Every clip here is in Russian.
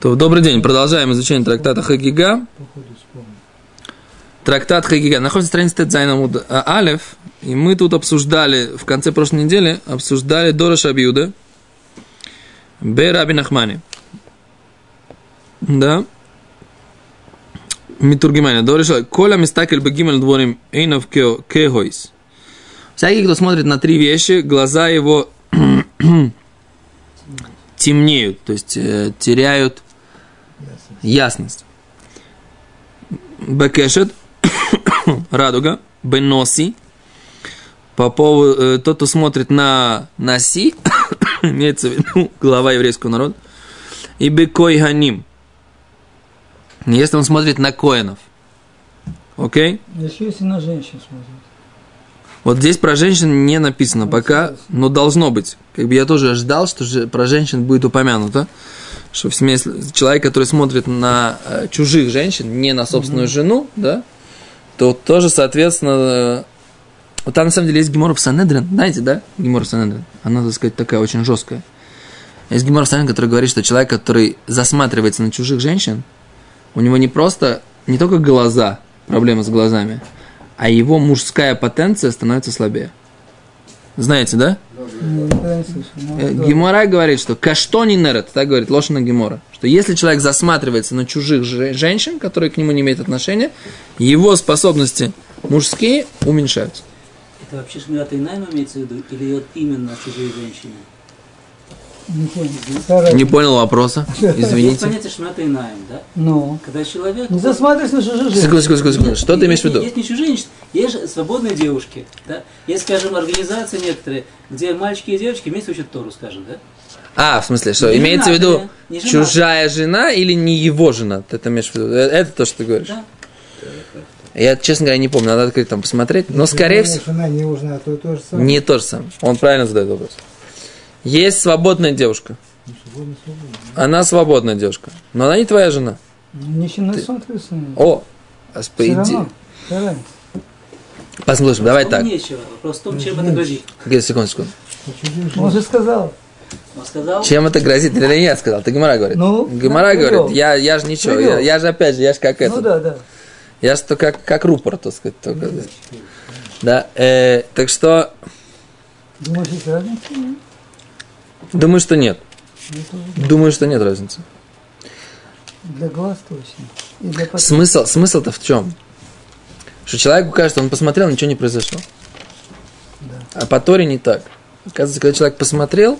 То, добрый день, продолжаем изучение трактата Хагига. Трактат Хагига находится на странице тет-зайн алеф, и мы тут обсуждали, в конце прошлой недели, обсуждали דרש רבי יהודה ברבי נחמני. Да. מתורגמניה. דרש רבי יהודה. כל המסתכל בג׳ דברים עיניו כהות. Всякий, кто смотрит на три вещи, глаза его темнеют, то есть э, теряют ясность. Бекешет, радуга, беноси, по поводу, э, тот, кто смотрит на наси, имеется в виду глава еврейского народа, и бекой ганим, если он смотрит на коинов. Окей? Okay? Еще если на женщин смотрит. Вот здесь про женщин не написано пока, но должно быть. Как бы я тоже ожидал, что же про женщин будет упомянуто что в смысле человек, который смотрит на э, чужих женщин, не на собственную mm-hmm. жену, да, то тоже, соответственно, э, вот там на самом деле есть Гемора в Санедрин, знаете, да, Гемора в Санедрин, она, так сказать, такая очень жесткая. Есть Гемора в Санедрин, который говорит, что человек, который засматривается на чужих женщин, у него не просто, не только глаза, проблемы с глазами, а его мужская потенция становится слабее. Знаете, да? Э, Гемора говорит, что каштони нерет, так говорит Лошина Гемора, что если человек засматривается на чужих женщин, которые к нему не имеют отношения, его способности мужские уменьшаются. Это вообще шмират имеется в виду, или вот именно чужие женщины? Не понял. Не понял вопроса. Извините. Есть понятие шмата инаем, да? Ну. Когда человек... Не засматривайся на чужих женщин. Секунду, секунду, секунду. Что ты имеешь в виду? Есть не чужие женщины, есть свободные девушки. Да? Есть, скажем, организации некоторые, где мальчики и девочки вместе учат Тору, скажем, да? А, в смысле, что? Не имеется в виду не жена. чужая жена или не его жена? Ты это имеешь в виду? Э, Это то, что ты говоришь? Да. Я, честно говоря, не помню, надо открыть там посмотреть. Но, скорее всего, Жена не жена, то же самое. не то же самое. Он правильно задает вопрос. Есть свободная девушка. Она свободная девушка. Но она не твоя жена. Смотрится. О, а с- по? Послушай, давай так. Нечего. Вопрос в том, чем это грозит. Он же сказал. Он сказал, Чем это грозит? Или не я сказал? Ты Гимара говорит. Ну, Гимара привел. говорит, я, я же ничего, Привел. я, я же опять же, я же как это. Ну да, да. Я же только как, как рупор, так сказать. Только, да, э, так что, Думаешь, есть разница? Думаю, что нет. Думаю, что нет разницы. Для глаз точно. И для потом. Смысл, смысл-то в чем? Что человеку кажется, он посмотрел, ничего не произошло. А по Торе не так. Оказывается, когда человек посмотрел,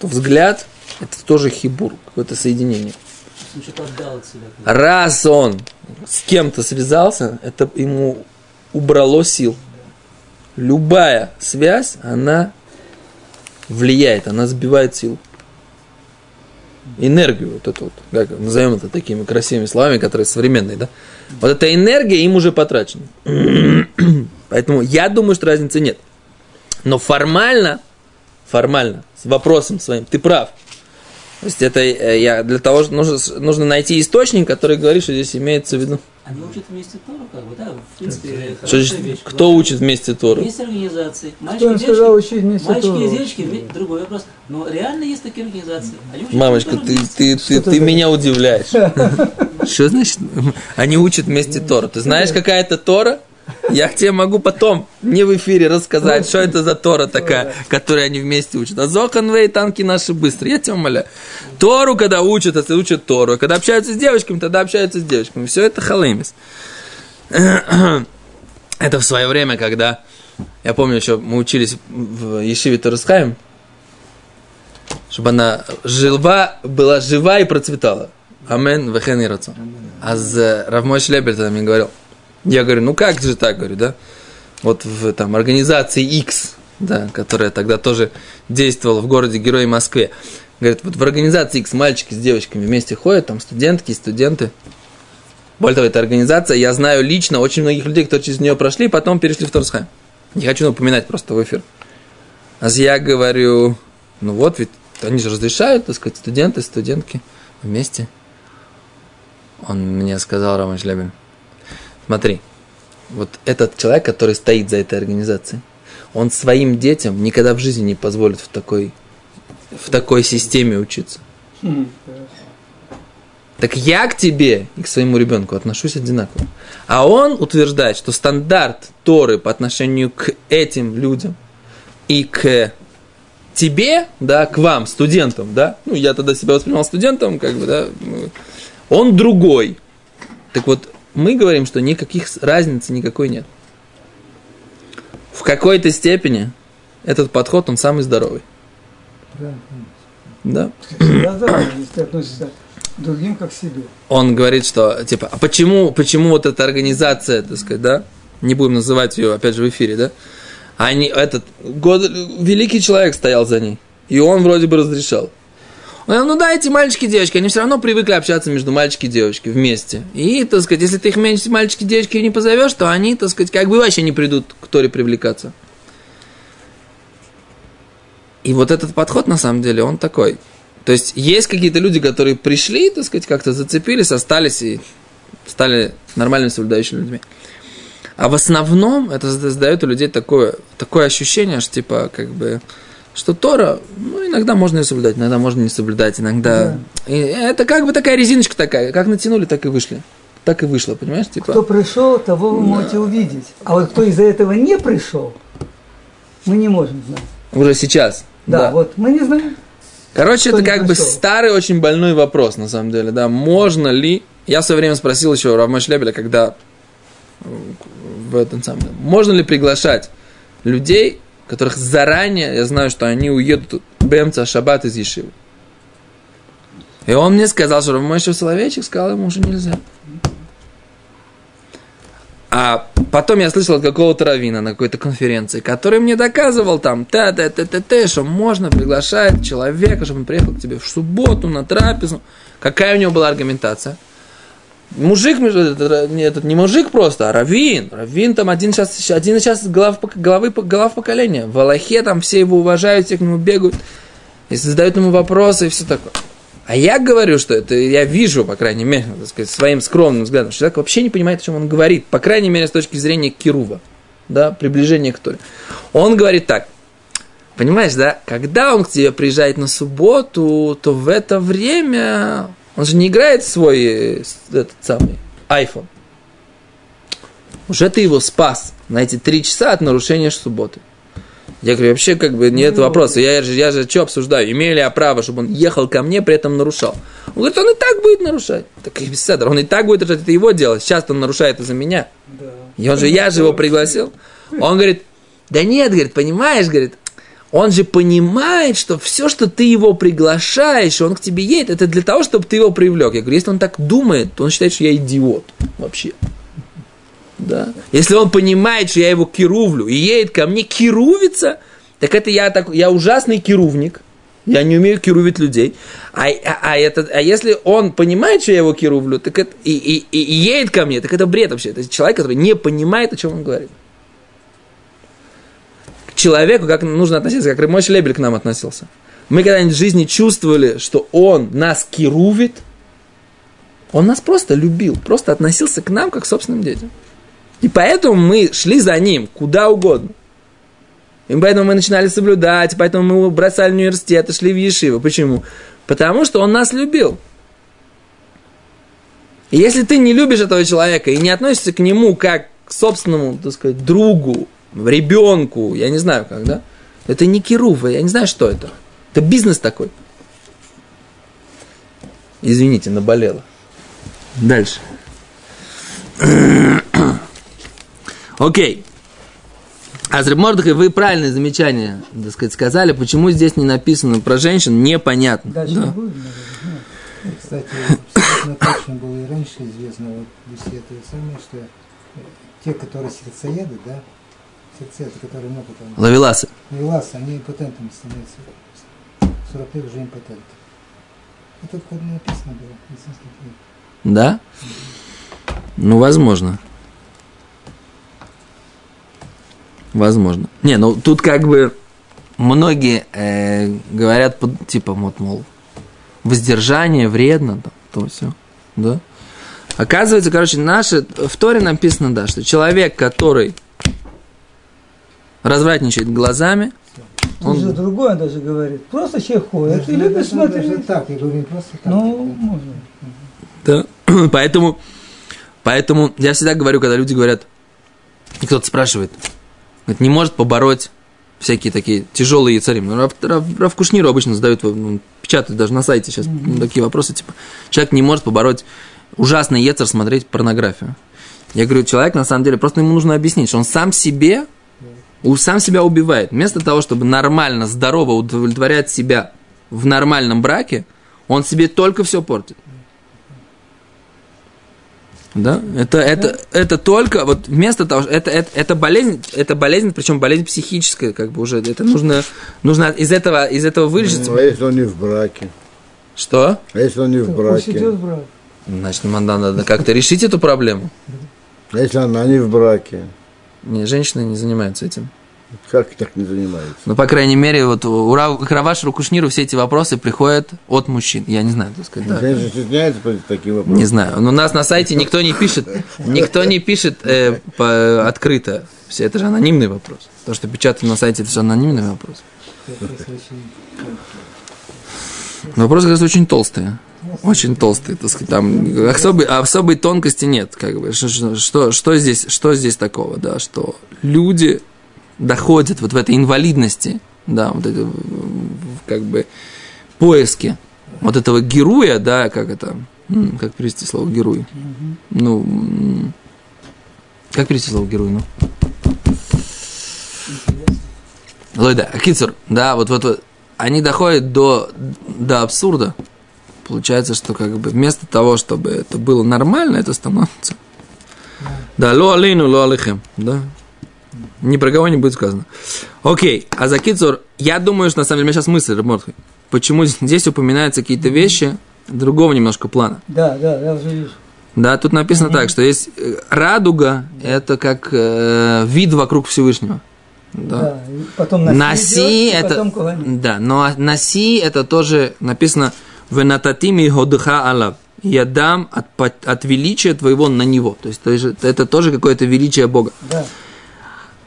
то взгляд – это тоже хибур, какое-то соединение. Раз он с кем-то связался, это ему убрало сил. Любая связь, она влияет, она сбивает силу. Энергию, вот эту вот, как назовем это такими красивыми словами, которые современные, да? Вот эта энергия им уже потрачена. Поэтому я думаю, что разницы нет. Но формально, формально, с вопросом своим, ты прав. То есть это э, я для того, что нужно, нужно найти источник, который говорит, что здесь имеется в виду. Они учат вместе Тору, как бы, да, в принципе, Что значит, вещь. кто учит вместе Тору? Есть организации. Кто Мальчики им и сказал девочки. учить вместе Мальчики Тору? и девочки, другой вопрос. Но реально есть такие организации. Они Мамочка, ты, ты, ты, ты меня удивляешь. Что значит? Они учат вместе Тору. Ты знаешь, какая это Тора? Я тебе могу потом, не в эфире, рассказать, что это за Тора такая, которую они вместе учат. А Зоханвей, танки наши быстрые, я тебя умоляю. Тору, когда учат, это учат Тору. Когда общаются с девочками, тогда общаются с девочками. Все это халемис. Это в свое время, когда, я помню еще, мы учились в Ешиве Торусхайм, чтобы она жива, была жива и процветала. Амен, вехен и рацон. А Равмой Шлебер тогда мне говорил, я говорю, ну как же так, говорю, да? Вот в там, организации X, да, которая тогда тоже действовала в городе Герой Москве. Говорит, вот в организации X мальчики с девочками вместе ходят, там студентки студенты. Более того, эта организация, я знаю лично очень многих людей, которые через нее прошли, потом перешли в Торсхайм. Не хочу напоминать просто в эфир. А я говорю, ну вот ведь они же разрешают, так сказать, студенты, студентки вместе. Он мне сказал, Роман Шлябин, смотри, вот этот человек, который стоит за этой организацией, он своим детям никогда в жизни не позволит в такой в такой системе учиться. Так я к тебе и к своему ребенку отношусь одинаково. А он утверждает, что стандарт Торы по отношению к этим людям и к тебе, да, к вам, студентам, да, ну, я тогда себя воспринимал студентом, как бы, да, он другой. Так вот, мы говорим, что никаких разницы никакой нет. В какой-то степени этот подход, он самый здоровый. Да. Да, да, если относишься к другим как к себе. Он говорит, что, типа, а почему, почему вот эта организация, так сказать, да, не будем называть ее, опять же, в эфире, да, они, этот, год, великий человек стоял за ней, и он вроде бы разрешал. Ну да, эти мальчики и девочки, они все равно привыкли общаться между мальчики и девочки вместе. И, так сказать, если ты их меньше мальчики и девочки не позовешь, то они, так сказать, как бы вообще не придут к Торе привлекаться. И вот этот подход, на самом деле, он такой. То есть, есть какие-то люди, которые пришли, так сказать, как-то зацепились, остались и стали нормальными соблюдающими людьми. А в основном это создает у людей такое, такое ощущение, что типа, как бы, что Тора, ну, иногда можно ее соблюдать, иногда можно не соблюдать, иногда... Да. И это как бы такая резиночка такая, как натянули, так и вышли. Так и вышло, понимаешь? Типа... Кто пришел, того вы можете увидеть. А вот кто из-за этого не пришел, мы не можем знать. Уже сейчас. Да, Да. вот мы не знаем. Короче, Кто это как бы пришел? старый, очень больной вопрос, на самом деле, да. Можно ли... Я в свое время спросил еще Равма Шлебеля, когда в этом самом... Можно ли приглашать людей, которых заранее, я знаю, что они уедут Бемца Шаббат из Ешивы. И он мне сказал, что Равмойшев Соловейчик сказал ему уже нельзя. А потом я слышал от какого-то равина на какой-то конференции, который мне доказывал там, та та та та та что можно приглашать человека, чтобы он приехал к тебе в субботу на трапезу. Какая у него была аргументация? Мужик, не, этот не мужик просто, а раввин. Раввин там один сейчас, один сейчас глав, главы, глав поколения. В Аллахе там все его уважают, все к нему бегают. И задают ему вопросы и все такое. А я говорю, что это я вижу, по крайней мере, так сказать, своим скромным взглядом, что человек вообще не понимает, о чем он говорит, по крайней мере, с точки зрения Кирува, да, приближения к Торе. Он говорит так, понимаешь, да, когда он к тебе приезжает на субботу, то в это время он же не играет в свой э, этот самый iPhone. Уже ты его спас на эти три часа от нарушения субботы. Я говорю, вообще как бы нет вопроса. Я же, я же что обсуждаю? Имею ли я право, чтобы он ехал ко мне, при этом нарушал? Он говорит, он и так будет нарушать. Так и беседа, он и так будет нарушать, это его дело. Сейчас он нарушает из-за меня. Да. И он же, я же его пригласил. Он говорит, да нет, говорит, понимаешь, говорит, он же понимает, что все, что ты его приглашаешь, он к тебе едет, это для того, чтобы ты его привлек. Я говорю, если он так думает, то он считает, что я идиот вообще. Да. Если он понимает, что я его кирувлю и едет ко мне кирувиться, так это я, так, я ужасный кирувник. Я не умею кирувить людей. А, а, а, это, а если он понимает, что я его кирувлю, так это, и, и, и, и едет ко мне, так это бред вообще. Это человек, который не понимает, о чем он говорит. Человеку как нужно относиться, как мой Лебель к нам относился. Мы когда-нибудь в жизни чувствовали, что он нас кирувит, он нас просто любил, просто относился к нам как к собственным детям. И поэтому мы шли за ним куда угодно. И поэтому мы начинали соблюдать, поэтому мы бросали университет и шли в Ешиву. Почему? Потому что он нас любил. И если ты не любишь этого человека и не относишься к нему как к собственному, так сказать, другу, ребенку, я не знаю как, да? Это не кирува, я не знаю, что это. Это бизнес такой. Извините, наболело. Дальше. Окей. Азреб Мордыхай, вы правильное замечание, так сказать, сказали. Почему здесь не написано про женщин, непонятно. Дальше Да. не будет, наверное. Кстати, точно было и раньше известно, вот это самое, что те, которые сердцееды, да, сердцееды, которые много там, Лавеласы. Вилас, они импотентами становятся. 40 лет уже импотенты. Это не написано было в медицинских книгах. Да? Ну, возможно. Возможно. Не, ну тут как бы многие э, говорят, под- типа, вот, мол, воздержание вредно, там, то все. Да? Оказывается, короче, наше, в Торе написано, да, что человек, который развратничает глазами, Тут же Он, другое он даже говорит. Просто человек ходит Даже- и любит даже- смотреть. даже так, я говорю, просто так. Ну, можно. да. Поэтому, поэтому я всегда говорю, когда люди говорят, и кто-то спрашивает, говорит, не может побороть всякие такие тяжелые царим. Ну, Рав, Рав- Рав Кушниру обычно задают, ну, печатают даже на сайте сейчас ну, такие вопросы, типа, человек не может побороть ужасный ецер смотреть порнографию. Я говорю, человек, на самом деле, просто ему нужно объяснить, что он сам себе, сам себя убивает. Вместо того, чтобы нормально, здорово удовлетворять себя в нормальном браке, он себе только все портит. Да? Это, это, это только, вот вместо того, что это, это, это болезнь, это болезнь, причем болезнь психическая, как бы уже, это нужно, нужно из этого, из этого вылечиться. Ну, а если он не в браке? Что? А если он не в Пусть идет браке? брак. Значит, надо как-то решить эту проблему. А если она не в браке? Не, женщины не занимаются этим. Как так не занимается? Ну, по крайней мере, вот у Ра- к Равашу Кушниру все эти вопросы приходят от мужчин. Я не знаю, так сказать, да. Женщина стесняется по таким вопросам? Не знаю. Но у нас на сайте никто не пишет, никто не пишет э, по- открыто. Все это же анонимный вопрос. То, что печатают на сайте, это же анонимный вопрос. Вопрос вопросы, кажется, очень толстые. Очень толстые, так сказать, там особой, особой тонкости нет, как бы. Что, что- что, здесь, что здесь такого, да, что люди доходят вот в этой инвалидности, да, вот это, как бы, поиске вот этого героя, да, как это, как перевести слово герой? Ну, как перевести слово герой, ну? Лойда, Кицур, да, вот, вот, вот, они доходят до, до абсурда. Получается, что как бы вместо того, чтобы это было нормально, это становится. Да, ло алейну, ло алейхем, да. Ни про кого не будет сказано. Окей, а за Кицур, я думаю, что на самом деле, у меня сейчас мысль, Рабмортхай, почему здесь упоминаются какие-то вещи другого немножко плана. Да, да, я уже вижу. Да, тут написано так, что есть э, радуга, это как э, вид вокруг Всевышнего. Да. Да. потом Наси, Наси идет, это, потом да, но наси это тоже написано в нататими годха алав. Я дам от, от величия твоего на него. То есть то есть это тоже какое-то величие Бога. Да.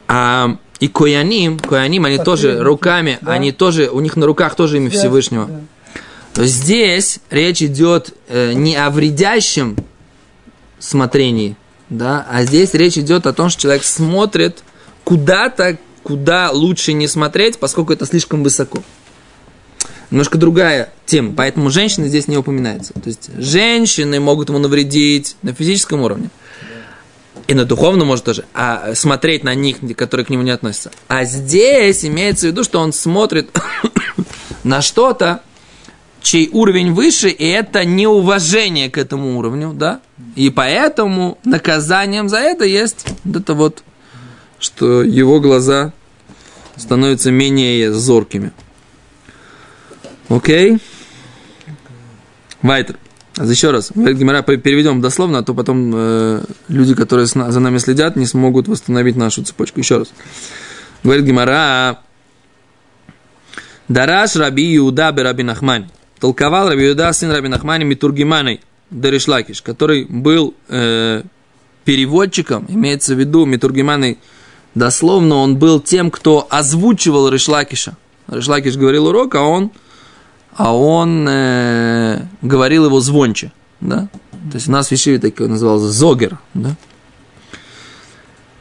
А, и кояним, кояним, они тоже Посредники, руками, да. они тоже, у них на руках тоже имя Связь, Всевышнего. да. То есть здесь речь идет э, не о вредящем смотрении, да, а здесь речь идет о том, что человек смотрит куда-то, куда лучше не смотреть, поскольку это слишком высоко. Немножко другая тема, поэтому женщины здесь не упоминаются. То есть женщины могут ему навредить на физическом уровне. И на духовном может тоже, а смотреть на них, которые к нему не относятся. А здесь имеется в виду, что он смотрит на что-то, чей уровень выше, и это неуважение к этому уровню, да? И поэтому наказанием за это есть это вот, что его глаза становятся менее зоркими. Окей? Вайтер. Еще раз, Гимара, переведем дословно, а то потом э, люди, которые за нами следят, не смогут восстановить нашу цепочку. Еще раз. Говорит Гимара, Дараш Раби Иуда бе Раби Нахмани. Толковал Раби Иуда, сын Раби Нахмани, Митургиманой Даришлакиш, который был э, переводчиком, имеется в виду Митургиманой, дословно он был тем, кто озвучивал Ришлакиша. Ришлакиш говорил урок, а он, а он э, говорил его звонче. Да? То есть у нас в Ишиве такой назывался Зогер. Да?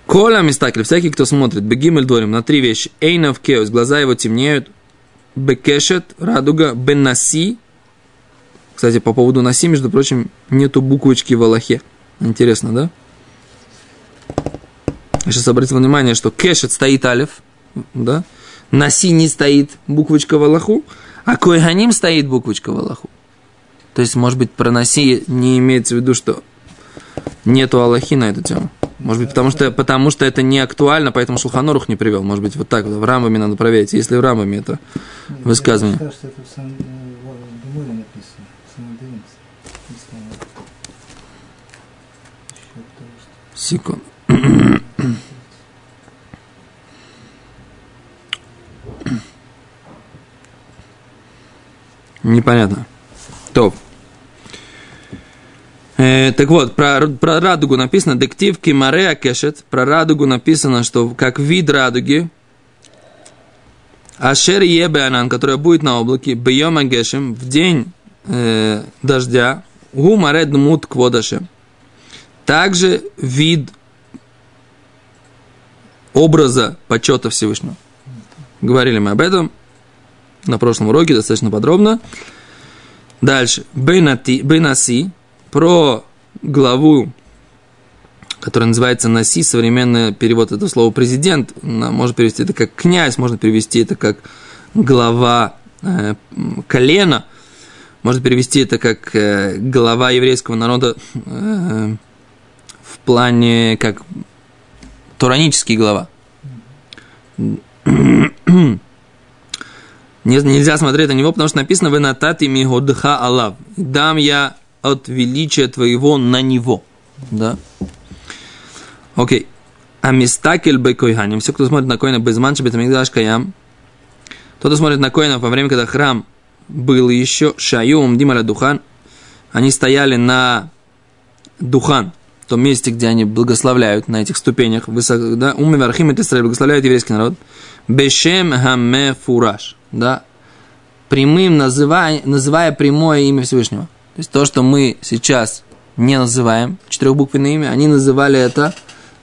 Коля Мистакель, всякий, кто смотрит, Бегимель Дорим, на три вещи. Эйнов Кеос, глаза его темнеют, Бекешет, радуга, Бенаси. Кстати, по поводу Наси, между прочим, нету буквочки в Аллахе. Интересно, да? Сейчас обратил внимание, что Кешет стоит Алиф, да? Наси не стоит буквочка в Аллаху, а Коэганим стоит буквочка в Аллаху. То есть, может быть, про Наси не имеется в виду, что нету Аллахи на эту тему. Может быть, потому что, потому что это не актуально, поэтому Шулханорух не привел. Может быть, вот так вот, в Рамбаме надо проверить. Если в Рамбаме это высказывание. Я считаю, что это в самом в Геморе написано. В самом Девинце. Не знаю. Насчет того, что- Секунду. Непонятно. Топ. Э, так вот, про, про радугу написано «Дектив кимареа кешет». Про радугу написано, что как вид радуги, Ашер ебе анан, которая будет на облаке, бьем агешем, в день э, дождя, гу маред мут кводашем. Также вид образа почета Всевышнего. Говорили мы об этом на прошлом уроке достаточно подробно. Дальше. Бейнати, Бейнаси про главу, которая называется Наси, современный перевод этого слова президент, можно перевести это как князь, можно перевести это как глава э, колена, можно перевести это как э, глава еврейского народа э, в плане как туранический глава. Нельзя смотреть на него, потому что написано «Вы натати мигодха Аллах». «Дам я от величия твоего на него». Да? Окей. А мистакель бекойханим. Все, кто смотрит на коина безманча бетамигдаш каям. Тот, кто смотрит на коина во время, когда храм был еще шаюм дималя духан. Они стояли на духан, в том месте, где они благословляют на этих ступенях, высоко, да, умми вархим и благословляют еврейский народ. Бешем хаме фураж, да, прямым называя, называя прямое имя Всевышнего. То есть то, что мы сейчас не называем, четырехбуквенное имя, они называли это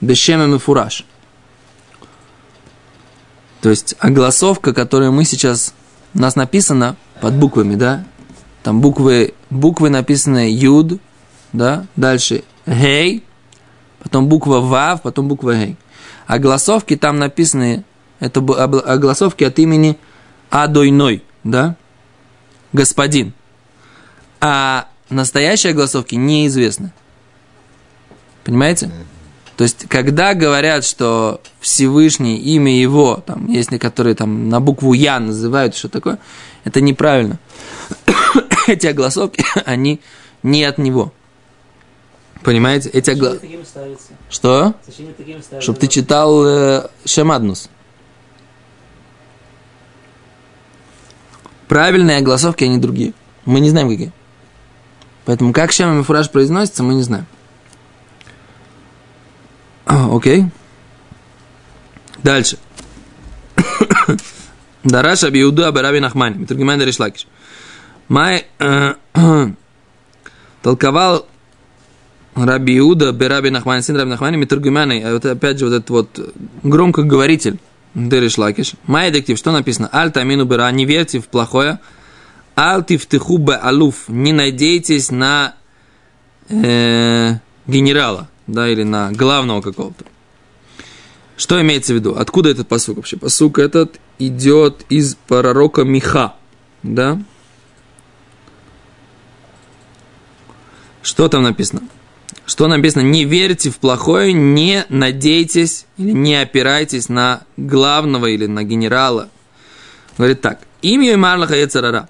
Бешем и фураж. То есть огласовка, которая мы сейчас, у нас написана под буквами, да, там буквы, буквы написаны Юд, да, дальше Гей, потом буква Вав, потом буква Гей. А голосовки там написаны, это огласовки от имени Адойной, да, господин. А настоящие огласовки неизвестны. Понимаете? То есть, когда говорят, что Всевышний, имя его, там, есть некоторые там на букву Я называют, что такое, это неправильно. Эти огласовки, они не от него. Понимаете? Эти огла... Что? Чтобы ты читал э, Шемаднус. Правильные огласовки, они другие. Мы не знаем, какие. Поэтому как Шема Мифураж произносится, мы не знаем. Окей. Дальше. Дараш Абиуду Абараби Нахмани. Митургиман Даришлакиш. Май толковал Раби Иуда, Бераби Нахмани, сын Раби Нахмани, Митургимани, а вот опять же вот этот вот громкоговоритель Дериш Лакиш. Май дектив, что написано? Аль тамину бера, не верьте в плохое. Аль тифтеху бе алуф, не надейтесь на э, генерала, да, или на главного какого-то. Что имеется в виду? Откуда этот посук вообще? Посук этот идет из пророка Миха, да? Что там написано? Что написано? Не верьте в плохое, не надейтесь или не опирайтесь на главного или на генерала. Говорит так. Имя Марлаха Ецарара.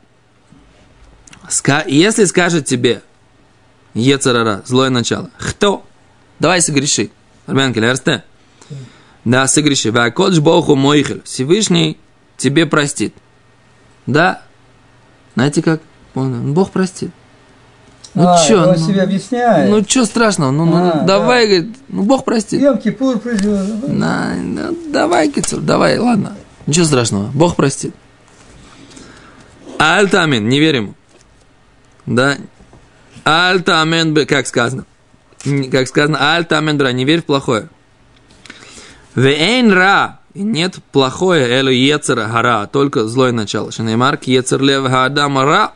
Если скажет тебе Ецарара, злое начало, кто? Давай согреши. Армянки, лерсте? Да, согреши. Вакодж Богу Мойхель. Всевышний тебе простит. Да? Знаете как? Бог простит. Ну а, чё, он ну, себе объясняет. Ну что страшного? Ну, ну А, давай, говорит, ну Бог простит. Йом Кипур придет. На, ну, давай, Кицур, давай, ладно. Ничего страшного, Бог простит. Альтамин, не верим. Да. Альтамен, как сказано. Как сказано, альтамен бра, не верь в плохое. Вейн ра, нет плохое, элю ецера гара, только злое начало. Шанеймар, ецер лев гадам ра.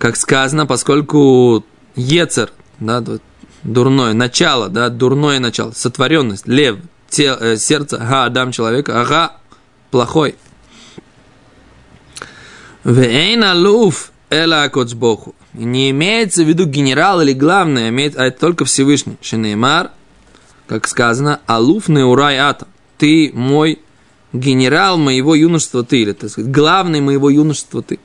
Как сказано, поскольку ецер, да, дурное начало, да, дурное начало, сотворенность, лев, те, э, сердце, га, адам человека, ага, плохой. Вейн алуф эла акоцбоху. И Не имеется в виду генерал или главное, имеет, а это только Всевышний. Шинеймар, как сказано, алуф неурай ата. Ты мой генерал моего юношества ты, или, так сказать, главный моего юношества ты.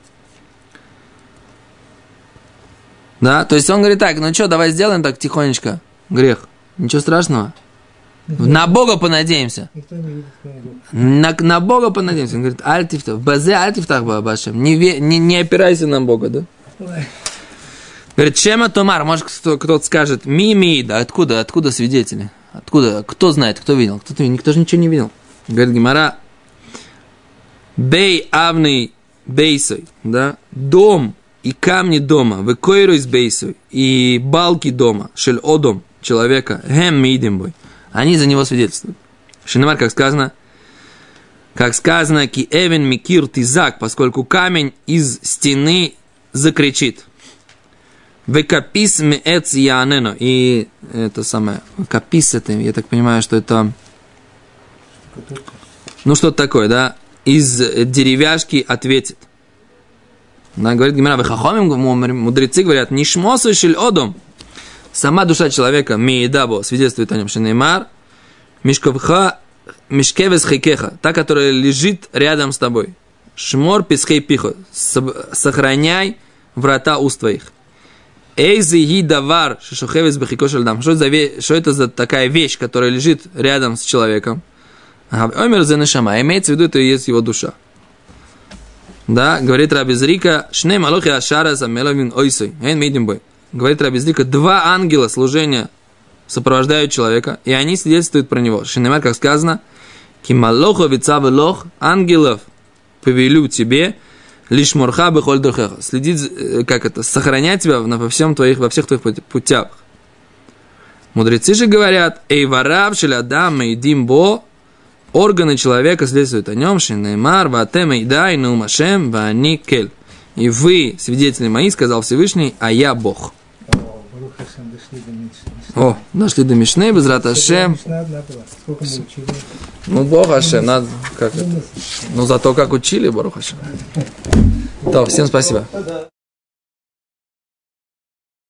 Да, то есть он говорит так, ну что, давай сделаем так тихонечко, грех. Ничего страшного. На Бога понадеемся. На, на Бога понадеемся. Он говорит, альтифтах, базе альтифтах бабашем. Не, ве- не, не опирайся на Бога, да? Ой. Говорит, Чема Томар, может кто- кто-то скажет, ми ми, да откуда, откуда свидетели? Откуда, кто знает, кто видел? Кто-то, никто же ничего не видел. Говорит Гимара, Бей авный бейсой, да, дом и камни дома, выкойру из бейсой, и балки дома, шель одом, человека, гем мидимбой, они за него свидетельствуют. Шинамар, как сказано, как сказано, ки эвен микир тизак, поскольку камень из стены закричит. Векапис меэц янено. И это самое, капис это, я так понимаю, что это, ну что-то такое, да, из деревяшки ответит. Она говорит, Гимара, Вехахомим, мудрецы говорят, нишмосу шель одом. Сама душа человека, миедабо, свидетельствует о нем, Шенеймар, мишковха, мишкевес хейкеха, та, которая лежит рядом с тобой. Шмор писхей пихо, сохраняй врата уст твоих. Эйзи ги давар шишухевес бахико дам. Что, это за такая вещь, которая лежит рядом с человеком? Омер за нешама. Имеется в виду, это и есть его душа. Да, говорит Раби Зрика, шней малохи ашара за меловин ойсой. Эйн мидим бой. Говорит Раби Зрика, два ангела служения сопровождают человека, и они свидетельствуют про него. Шинемар, как сказано, кималохо вицавелох, ангелов повелю тебе, лишь морха бехоль. Следить, э, как это, сохранять тебя во, всем твоих, во всех твоих путях. Мудрецы же говорят, эй варав шелядам и димбо, органы человека следуют о нем, шинеймар, ватем и дай, нумашем, вани кель. И вы, свидетели мои, сказал Всевышний, а я Бог. О, дошли до Мишны. Без Раташем. Ну, Бог Хашем, надо, как это. Ну, зато как учили, Барух. То, всем спасибо.